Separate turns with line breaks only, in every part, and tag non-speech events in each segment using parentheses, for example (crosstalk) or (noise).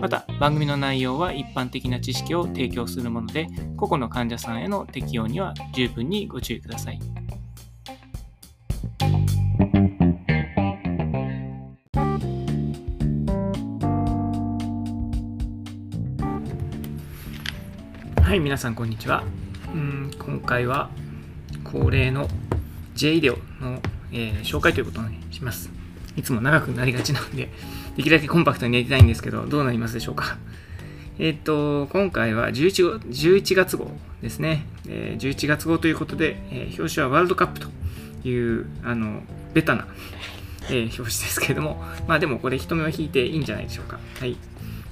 また番組の内容は一般的な知識を提供するもので個々の患者さんへの適用には十分にご注意ください。はい皆さんこんにちは。うん今回は恒例の J 医療の、えー紹介ということにします。いつも長くなりがちなのでできるだけコンパクトにやりたいんですけどどうなりますでしょうか。(laughs) えっ、と今回は 11, 11月号ですね、えー11月号ということで、えー表紙はワールドカップというあのベタな、えー表紙ですけれども。まあでもこれ人目を引いていいんじゃないでしょうか。はい。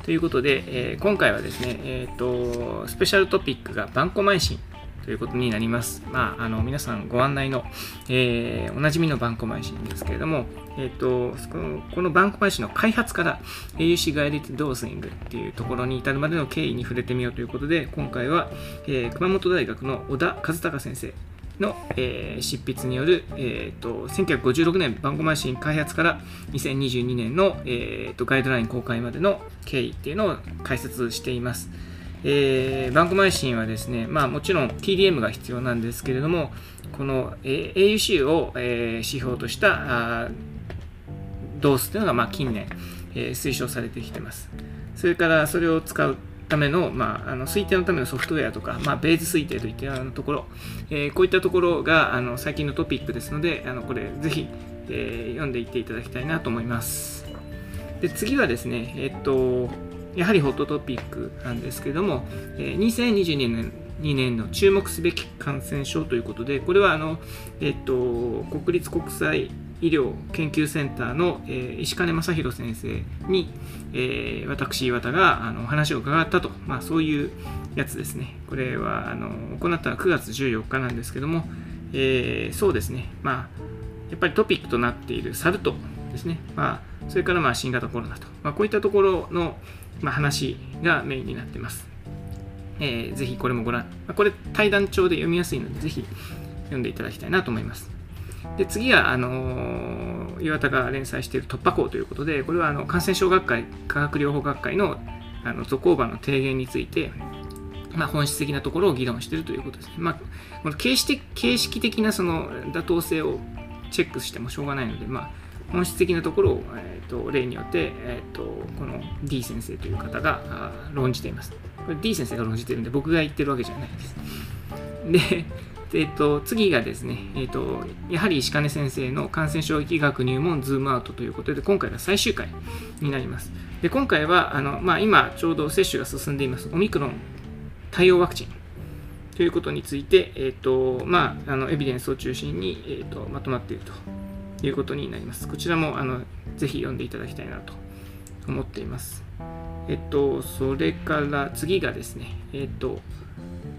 ということで、えー今回はですね、えー、とスペシャルトピックがバンコマイシンということになります。まあ、あの皆さんご案内の、えーおなじみのバンコマイシンですけれども、えー、とこのこのバンコマイシンの開発から AUC ガイディドースイングっていうところに至るまでの経緯に触れてみようということで、今回は、えー熊本大学の小田和孝先生の、えー執筆による、えー、と1956年バンコマイシン開発から2022年の、えー、とガイドライン公開までの経緯っていうのを解説しています。えーバンコマイシンはですね、まあ、もちろん TDM が必要なんですけれども、この、えー AUC を、えー指標としたあードースというのが、まあ、近年、えー推奨されてきてます。それからそれを使うための,、まあ、あの推定のためのソフトウェアとか、まあ、ベース推定といったようなところ、えーこういったところがあの最近のトピックですので、あのこれぜひ、えー読んでいっていただきたいなと思います。で次はですね、えっと、やはりホットトピックなんですけれども、え2022年2年の注目すべき感染症ということで、これはあの、えっと、国立国際医療研究センターの、えー石金正弘先生に、えー私、岩田があの話を伺ったと、まあ、そういうやつですね。これはあの行ったのは9月14日なんですけども、えーそうですね、まあ、やっぱりトピックとなっているサル痘ですね、まあ、それからまあ新型コロナと、まあ、こういったところの、まあ、話がメインになってます。えーぜひこれもご覧、まあこれ対談帳で読みやすいので、ぜひ読んでいただきたいなと思います。で次はあのー岩田が連載している突破口ということで、これはあの感染症学会、化学療法学会のあのゾコーバの提言について、まあ、本質的なところを議論しているということですね。まあ、この形式的形式的なその妥当性をチェックしてもしょうがないので、まあ、本質的なところを、えー、と例によって、えー、とこの D 先生という方が論じています。これ D 先生が論じてるんで僕が言ってるわけじゃないです。で、えー、と次がですね、えー、とやはり石金先生の感染症疫学入門ズームアウトということで今回が最終回になります。で今回はあの、まあ、今ちょうど接種が進んでいますオミクロン対応ワクチンということについて、えーとまあ、あのエビデンスを中心に、えー、とまとまっているということになります。こちらもあのぜひ読んでいただきたいなと思っています。えっと、それから次がですね、えっと、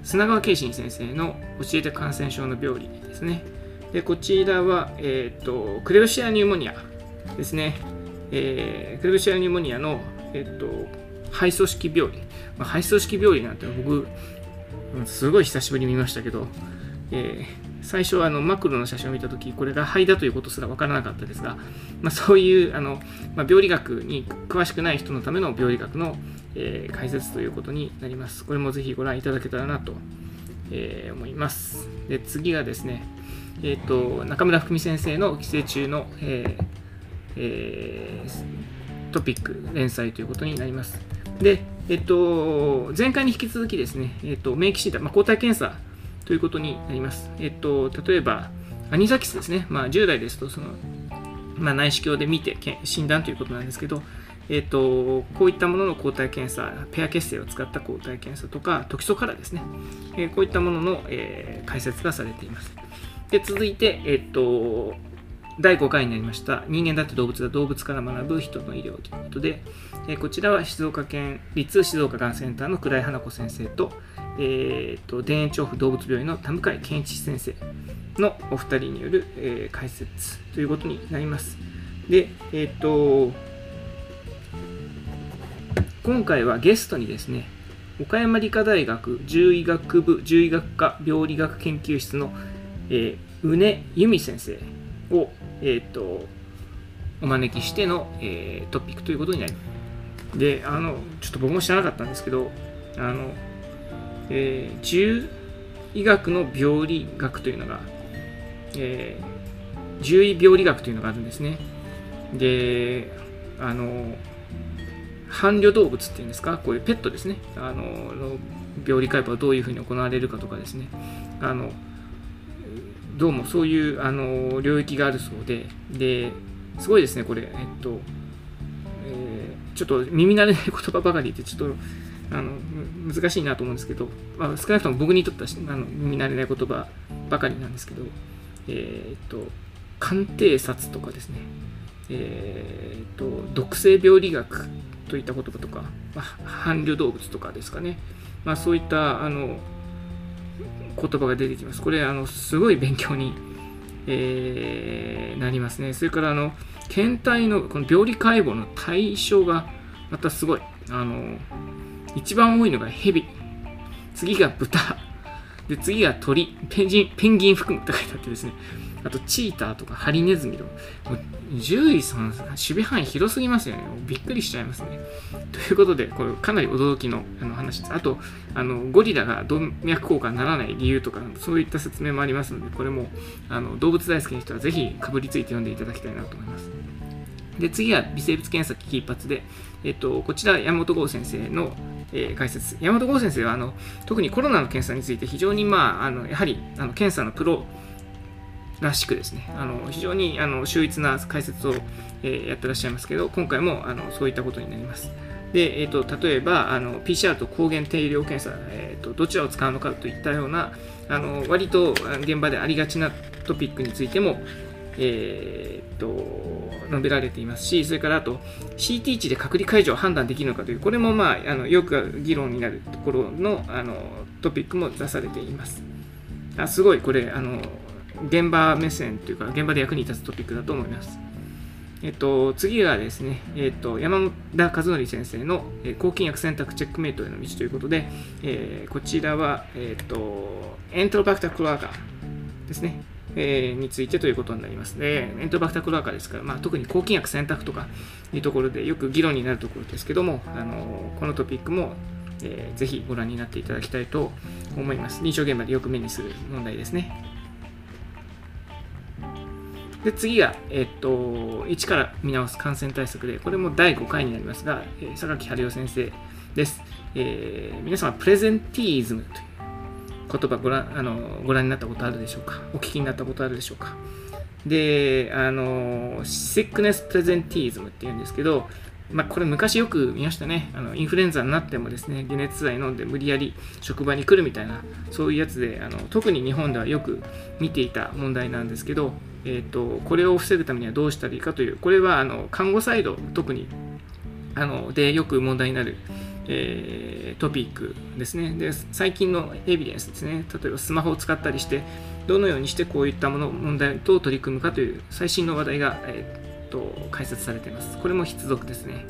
砂川慶信先生の教えて感染症の病理ですね。でこちらは、えっと、クレブシアニューモニアですね。えークレブシアニューモニアの、えっと、肺組織病理。まあ、肺組織病理なんて僕、すごい久しぶりに見ましたけど、えー最初あのマクロの写真を見たとき、これが肺だということすら分からなかったですが、まあ、そういうあの、まあ、病理学に詳しくない人のための病理学の、えー解説ということになります。これもぜひご覧いただけたらなと、えー思います。で次がですね、えー、と中村福美先生の寄生虫の、えーえートピック連載ということになります。で、えっと、前回に引き続きですね、えっと、免疫診断、まあ、抗体検査ということになります。えっと、例えば、アニサキスですね、まあ、従来ですとその、まあ、内視鏡で見て診断ということなんですけど、えっと、こういったものの抗体検査、ペア血清を使った抗体検査とか、トキソカラですね、えーこういったものの、えー解説がされています。で続いて、えっと、第5回になりました人間だって動物だ動物から学ぶ人の医療ということで、えこちらは静岡県立静岡がんセンターの倉井花子先生と,、えー、と田園調布動物病院の田向健一先生のお二人による、えー解説ということになります。で、えっ、と、今回はゲストにですね、岡山理科大学獣医学部獣医学科病理学研究室の、えー、宇根由美先生を、えっ、と、お招きしての、えートピックということになります。で、あの、ちょっと僕も知らなかったんですけど、あの、えー獣医学の病理学というのが、えー獣医病理学というのがあるんですね。で、あの、伴侶動物っていうんですか、こういうペットですね、あの、の病理解剖はどういうふうに行われるかとかですね、あの、どうもそういうあの領域があるそうで、で、すごいですね、これ、えっと、えーちょっと耳慣れない言葉ばかりで、ちょっと、あの難しいなと思うんですけど、まあ、少なくとも僕にとってはあの耳慣れない言葉ばかりなんですけど、えーっと、鑑定札とかですね、えーっと、毒性病理学といった言葉とか、まあ、伴侶動物とかですかね、まあ、そういったあの言葉が出てきます。これ、あのすごい勉強に、えーなりますね。それから、あの検体のこの病理解剖の対象がまたすごい。あの一番多いのが蛇、次が豚、で次が鳥、ペンギンペンギン含むって書いてあってですね、あとチーターとかハリネズミとか、もう獣医さん、守備範囲広すぎますよね。びっくりしちゃいますね。ということで、これかなり驚きのあの話です。あと、あのゴリラが動脈硬化にならない理由とか、そういった説明もありますので、これもあの動物大好きな人はぜひかぶりついて読んでいただきたいなと思います。で次は微生物検査機器一発で、えっと、こちら山本剛先生の、えー解説山本剛先生はあの特にコロナの検査について非常に、まあ、あのやはりあの検査のプロらしくですねあの非常にあの秀逸な解説を、えーやってらっしゃいますけど今回もあのそういったことになります。で、えー、と例えばあの PCR と抗原定量検査、えー、とどちらを使うのかといったようなあの割と現場でありがちなトピックについても、えー、と述べられていますし、それからあと CT 値で隔離解除を判断できるのかという、これも、まあ、あのよく議論になるところのあのトピックも出されています。あすごいこれあの、現場目線というか、現場で役に立つトピックだと思います。えっと、次はですね、えっと、山田和則先生の、えー抗菌薬選択チェックメイトへの道ということで、えーこちらは、えっと、エントロバクタークロアガですね、えーについてということになります。で、エントバクタクロアガですから、まあ、特に抗菌薬選択とかいうところでよく議論になるところですけども、あのこのトピックも、えーぜひご覧になっていただきたいと思います。臨床現場でよく目にする問題ですね。で次が、えっと、一から見直す感染対策で、これも第5回になりますが、えー榊春代先生です。えー皆様、プレゼンティーズムという言葉ご覧あのご覧になったことあるでしょうか？お聞きになったことあるでしょうか？で、あの、シックネスプレゼンティーズムっていうんですけど、まあ、これ昔よく見ましたね。あのインフルエンザになってもですね、解熱剤飲んで無理やり職場に来るみたいな、そういうやつで、あの特に日本ではよく見ていた問題なんですけど、えー、とこれを防ぐためにはどうしたらいいかという、これはあの看護サイド、特にあのでよく問題になる、えートピックですねで。最近のエビデンスですね。例えばスマホを使ったりして、どのようにしてこういったもの問題と取り組むかという最新の話題が、えーと解説されています。これも必読ですね。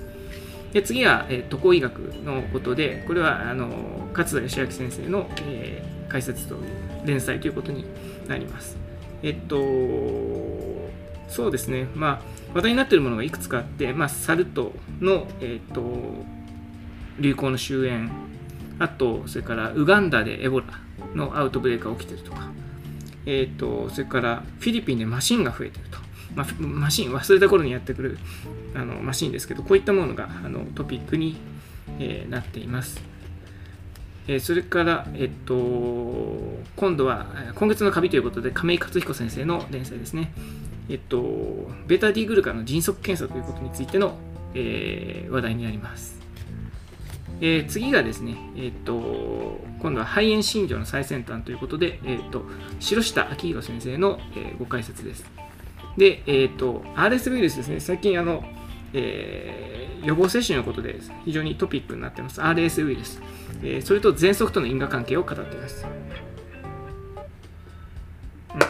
で次は、えー、渡航医学のことで、これはあの勝田義明先生の、えー解説と連載ということになります。えっと、そうですね、まあ、話題になっているものがいくつかあって、まあ、サル痘の、えっと、流行の終焉、あと、それからウガンダでエボラのアウトブレイクが起きてるとか、えっと、それからフィリピンでマシンが増えてると。まあ、マシン、忘れた頃にやってくるあのマシンですけど、こういったものがあのトピックに、えーなっています。えーそれから、えっと、今度は、今月のカビということで、亀井克彦先生の連載ですね。えっと、ベータ D グルカの迅速検査ということについての、えー話題になります。えー次がですね、えっと、今度は肺炎診療の最先端ということで、えっと、白下明宏先生の、えーご解説です。で、え、ー、と、RS ウイルスですね。最近、あの、えー、予防接種のことで非常にトピックになっています。RS ウイルス。えー、それと喘息との因果関係を語っています。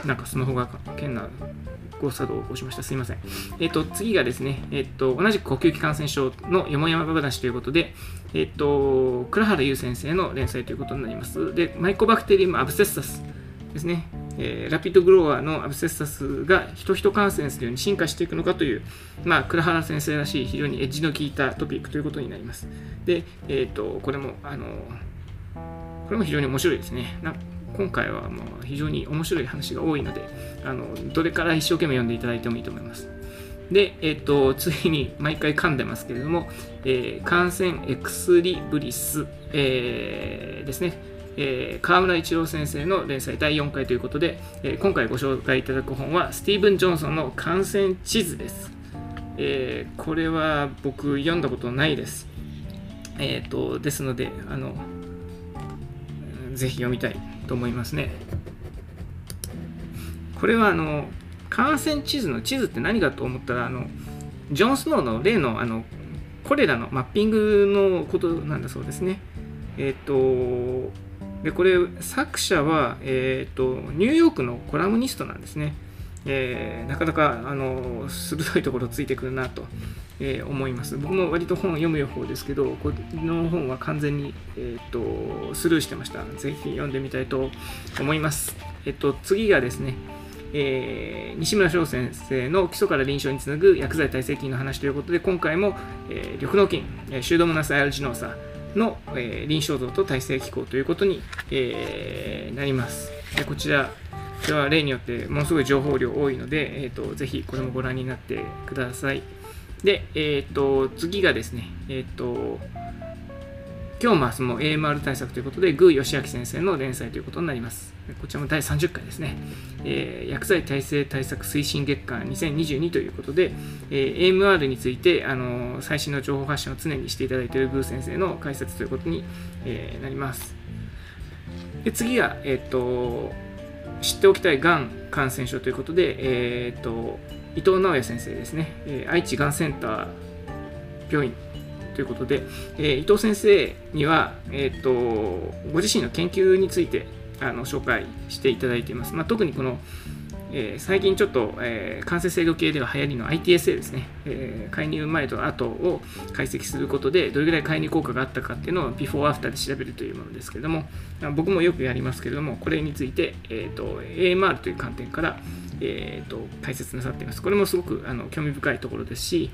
なんかスマホが変な誤作動を起こしました。すいません。えっ、と、次がですね、えっ、と、同じく呼吸器感染症のよもやま話ということで、えっ、と、倉原優先生の連載ということになります。で、マイコバクテリウムアブセッサスですね。え、ラピッドグローワーのアブセッサスが人々感染するように進化していくのかという、まあ、倉原先生らしい非常にエッジの効いたトピックということになります。で、えっ、と、これも、あの、これも非常に面白いですね。今回はもう非常に面白い話が多いので、あのどれから一生懸命読んでいただいてもいいと思います。で、えっ、と、次に毎回噛んでますけれども、えー、感染エクスリブリス、えー、ですね、えー、河村一郎先生の連載第4回ということで、えー、今回ご紹介いただく本はスティーブン・ジョンソンの感染地図です。えー、これは僕読んだことないです。えっ、と、ですので、あの、ぜひ読みたいと思いますね。これはあの感染地図の地図って何かと思ったらあのジョン・スノーの例のあのコレラのマッピングのことなんだそうですね。えっ、ー、とでこれ作者は、えっ、ー、とニューヨークのコラムニストなんですね。えー、なかなかあの鋭いところついてくるなと、えー、思います。僕も割と本を読む予報ですけど、この本は完全に、えーと、スルーしてました。ぜひ読んでみたいと思います。えっ、と、次がですね、えー、西村翔先生の基礎から臨床につなぐ薬剤耐性菌の話ということで、今回も、え、緑脳菌、え、シュードモナスアルジノーサの、え、臨床像と耐性機構ということに、え、なります。でこちら、では例によってものすごい情報量多いので、えーと、ぜひこれもご覧になってください。で、えっ、ー、と、次がですね、えっ、ー、と、今日も明日も AMR 対策ということで、グー義明先生の連載ということになります。こちらも第30回ですね。えー、薬剤耐性対策推進月間2022ということで、えー、AMR について、あの最新の情報発信を常にしていただいているグー先生の解説ということに、えー、なります。で次が、えっ、と、知っておきたいがん感染症ということで、えーと、伊藤直也先生ですね、えー、愛知がんセンター病院ということで、えー、伊藤先生には、えーと、ご自身の研究についてあの紹介していただいています。まあ、特にこのえー、最近ちょっと、えー、感染制御系では流行りの ITSA ですね、えー、介入前と後を解析することでどれぐらい介入効果があったかっていうのをビフォーアフターで調べるというものですけれども僕もよくやりますけれどもこれについて、えーと、AMR という観点から、えーと、解説なさっていますこれもすごくあの興味深いところですし、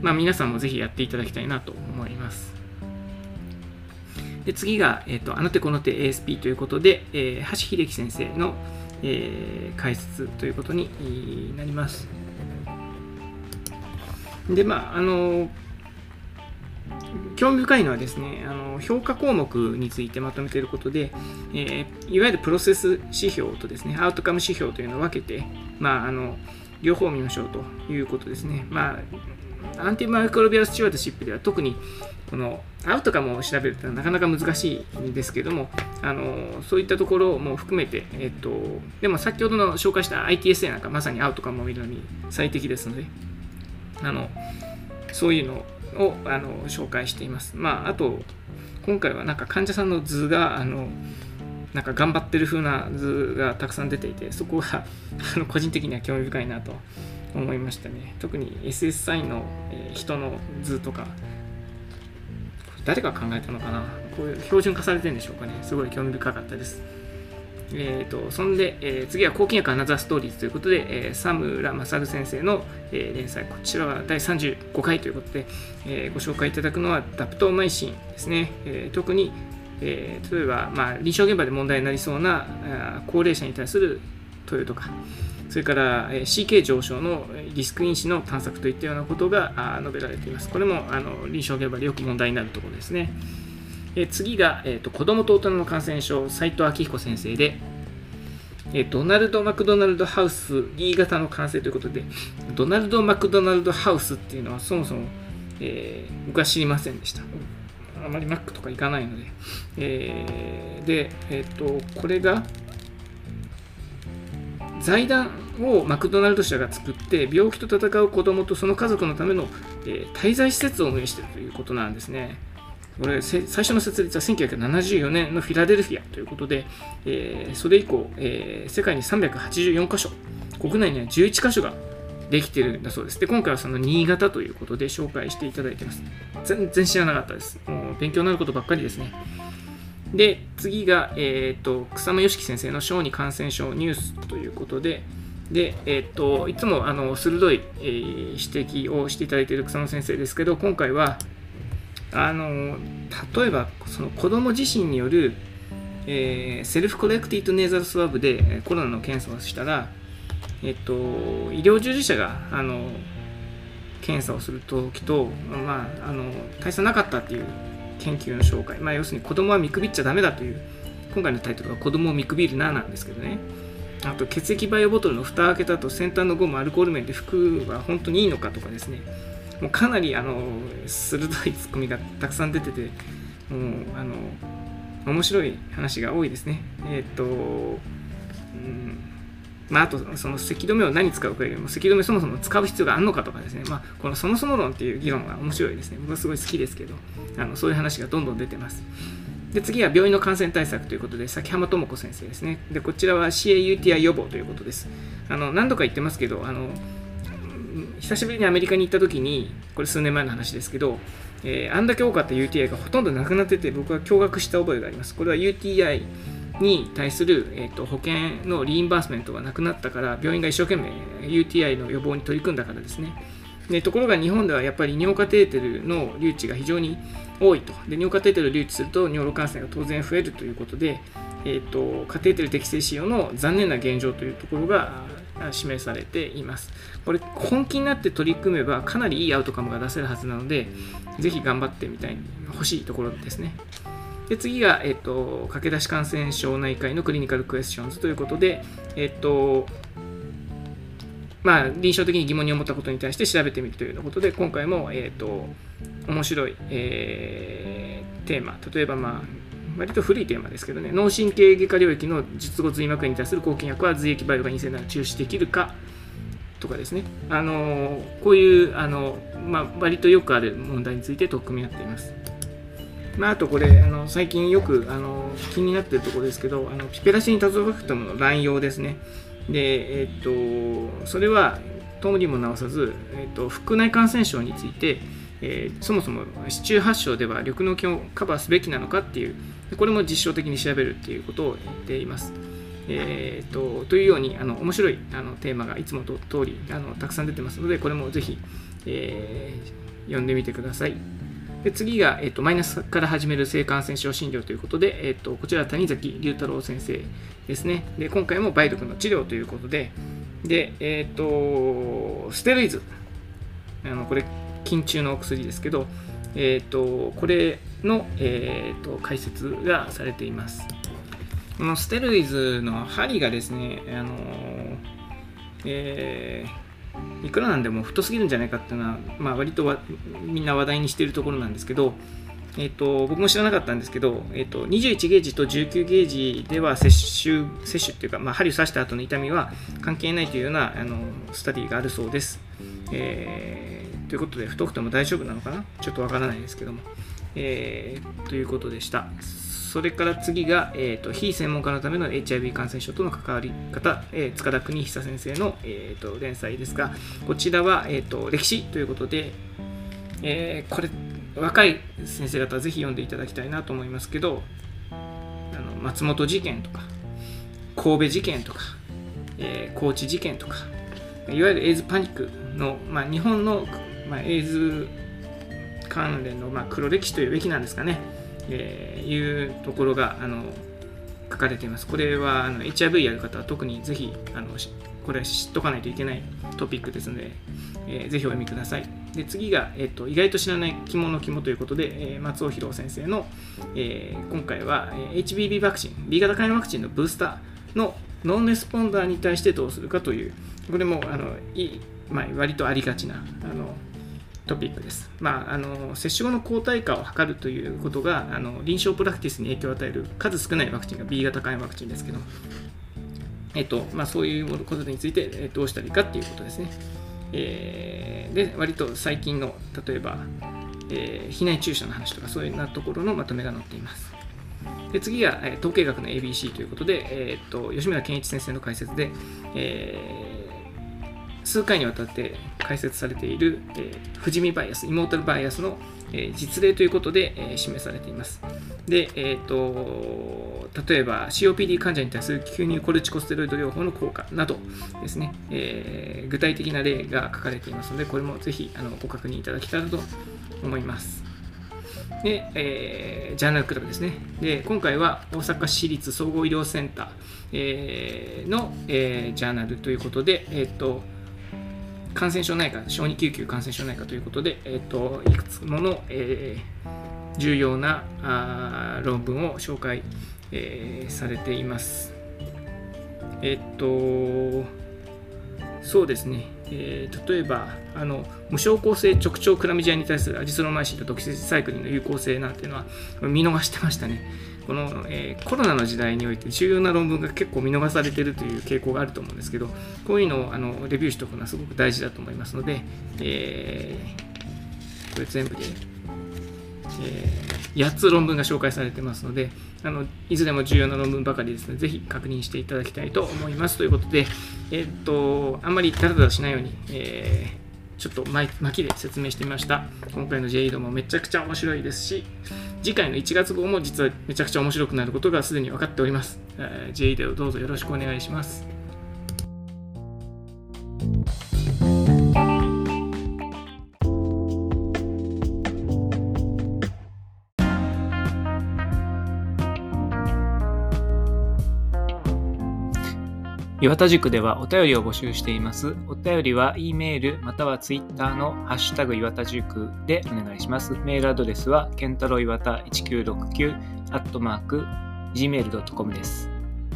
まあ、皆さんもぜひやっていただきたいなと思いますで次が、えーと、あの手この手 ASP ということで、えー、橋秀樹先生のえー、解説ということになります。で、まあ、あの、興味深いのはですね、あの評価項目についてまとめていることで、えー、いわゆるプロセス指標とですね、アウトカム指標というのを分けて、まあ、あの両方見ましょうということですね。まあ、アンティマイクロビアルスチュワードシップでは特にこのアウトカムを調べるというのはなかなか難しいんですけども、あのそういったところも含めて、えっと、でも先ほどの紹介した ITSA なんかまさにアウトカムを見るのに最適ですので、あのそういうのををあの紹介しています。まあ、あと、今回はなんか患者さんの図が、あのなんか頑張ってる風な図がたくさん出ていて、そこは (laughs) あの個人的には興味深いなと思いましたね。特に SSI の、え人の図とか、誰が考えたのかなこういう標準化されてるんでしょうかね。すごい興味深かったです。えーと、そんで、えー、次は「抗菌薬アナザーストーリーズ」ということで、えー、佐村勝先生の、えー、連載こちらは第35回ということで、えご紹介いただくのはダプトマイシンですね、え特に、え例えば、まあ、臨床現場で問題になりそうな高齢者に対する投与とかそれから CK 上昇のリスク因子の探索といったようなことが述べられています。これもあの臨床現場でよく問題になるところですね。え次が、えーと、子供と大人の感染症、斉藤明彦先生で、えドナルド・マクドナルド・ハウス E 型の感染ということで、ドナルド・マクドナルド・ハウスっていうのはそもそも、えー、僕は知りませんでした。あまりマックとか行かないので。えー、で、えっ、ー、と、これが、財団をマクドナルド社が作って病気と戦う子どもとその家族のための、え、滞在施設を運営しているということなんですね。これ最初の設立は1974年のフィラデルフィアということで、えー、それ以降、えー、世界に384カ所、国内には11カ所ができてるんだそうです。で、今回はその新潟ということで紹介していただいてます。全然知らなかったです。もう勉強になることばっかりですね。で、次が、えーと、草間良樹先生の小児感染症ニュースということで、で、えーと、いつもあの鋭い、えー、指摘をしていただいている草間先生ですけど、今回は、あの例えばその子供自身による、えー、 self-collected nasal swab でコロナの検査をしたら、えっと、医療従事者があの検査をするときと、まあ、あの大差なかったっていう研究の紹介、まあ、要するに子供は見くびっちゃだめだという今回のタイトルは子供を見くびるななんですけどね。あと血液バイオボトルの蓋を開けたと先端のゴムアルコール面で服は本当にいいのかとかですね。もうかなりあの鋭いツッコミがたくさん出ててもうあの面白い話が多いですね。えっ、と、うんまあ、あとその咳止めを何使うかよりも咳止めそもそも使う必要があるのかとかですね、まあ、このそもそも論っていう議論が面白いですね。僕はすごい好きですけどあのそういう話がどんどん出てます。で次は病院の感染対策ということで崎浜智子先生ですね。でこちらは CAUTI 予防ということです。あの何度か言ってますけどあの久しぶりにアメリカに行った時にこれ数年前の話ですけど、えー、あんだけ多かった UTI がほとんどなくなってて僕は驚愕した覚えがあります。これは UTI に対する、えーと、保険のリインバースメントがなくなったから病院が一生懸命 UTI の予防に取り組んだからですね。でところが日本ではやっぱり尿カテーテルの留置が非常に多いと。で尿カテーテルを留置すると尿路感染が当然増えるということで、えーとカテーテル適正使用の残念な現状というところが示されています。これ本気になって取り組めばかなりいいアウトカムが出せるはずなので、ぜひ頑張ってみたい、欲しいところですね。で次が、えっと、駆け出し感染症内科医のクリニカルクエスチョンズということで、えっと、まあ、臨床的に疑問に思ったことに対して調べてみるというようなことで、今回も、えっと、面白い、えー、テーマ、例えば、まあ、割と古いテーマですけどね、脳神経外科領域の術後髄膜炎に対する抗菌薬は髄液バイオが陰性なら中止できるかとかですね、あのこういうあの、まあ、割とよくある問題について取っ組み合っています。まあ、あとこれあの最近よくあの気になっているところですけどあのピペラシンタゾファクトムの乱用ですね。で、えっとそれはともにも直さず、えっと、腹内感染症について、えー、そもそも市中発症では緑の菌をカバーすべきなのかっていうこれも実証的に調べるっていうことを言っています。えーと、というようにあの面白いあのテーマがいつもと通りあのたくさん出てますのでこれもぜひ、えー、読んでみてください。で次が、えーと、マイナスから始める性感染症診療ということで、えーと、こちら谷崎龍太郎先生ですね。で今回も梅毒の治療ということで、でえ、ー、とステロイズあのこれ筋中のお薬ですけど、え、ー、とこれの、えーと、解説がされています。このステロイズの針がですね、あのえー、いくらなんでも太すぎるんじゃないかっていうのは、まあ、割とみんな話題にしているところなんですけど、えーと、僕も知らなかったんですけど、えーと、21ゲージと19ゲージでは接種接種っていうか、まあ、針を刺した後の痛みは関係ないというようなあのスタディがあるそうです。えー、ということで、太くても大丈夫なのかな？ちょっとわからないですけども。えー、ということでした。それから次が、えーと、非専門家のための HIV 感染症との関わり方、えー、塚田邦久先生の、えーと、連載ですが、こちらは、えーと、歴史ということで、えー、これ、若い先生方ぜひ読んでいただきたいなと思いますけど、あの松本事件とか、神戸事件とか、えー、高知事件とか、いわゆるエイズパニックの、まあ、日本の、まあ、エイズ関連の、まあ、黒歴史というべきなんですかね、えー、いうところがあの書かれています。これはあの HIV やる方は特にぜひあのこれは知っとかないといけないトピックですので、えー、ぜひお読みください。で次が、えーと、意外と知らない肝の肝ということで、えー、松尾博先生の、えー、今回は、え HBB ワクチン、B 型肝炎ワクチンのブースターのノンレスポンダーに対してどうするかという、これもあのいい、まあ、割とありがちなあのトピックです。まあ、あの接種後の抗体価を測るということがあの臨床プラクティスに影響を与える数少ないワクチンが B 型肝炎ワクチンですけど、えっとまあ、そういうことについてどうしたらいいかっていうことですね。えー、で、割と最近の、例えば、えー、避難注射の話とか、そういうなところのまとめが載っています。で次が、えー、統計学の ABC ということで、えー、っと吉村健一先生の解説で、えー、数回にわたって解説されている、えー、富士見バイアス、イモータルバイアスの、えー、実例ということで、えー、示されています。で、えーと、例えば COPD 患者に対する吸入コルチコステロイド療法の効果などですね、えー、具体的な例が書かれていますので、これもぜひあのご確認いただけたらと思います。で、えー、ジャーナルクラブですね。で、今回は大阪市立総合医療センター、えー、の、えー、ジャーナルということで、えっ、と、感染症内科、小児救急感染症内科ということで、えっ、と、いくつもの、えー、重要なあ論文を紹介、えー、されています。えっ、と、そうですね。えー、例えばあの無症候性直腸クラミジアに対するアジスロマイシンとドキシサイクリンの有効性なんていうのは見逃してましたね。この、えー、コロナの時代において重要な論文が結構見逃されてるという傾向があると思うんですけど、こういうのをあのレビューしておくのはすごく大事だと思いますので、えー、これ全部で、え8つ論文が紹介されてますので、あのいずれも重要な論文ばかりですので、ぜひ確認していただきたいと思います。ということで、えー、っと、あんまりダラダラしないように、えー、ちょっと巻きで説明してみました。今回の J イードもめちゃくちゃ面白いですし、次回の1月号も実はめちゃくちゃ面白くなることがすでに分かっております。えー、J イードをどうぞよろしくお願いします。岩田塾ではお便りを募集しています。お便りは E メールまたは Twitter のハッシュタグ岩田塾でお願いします。メールアドレスはケンタロウ岩田1969アットマーク gmail.com です。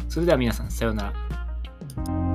それでは皆さんさようなら。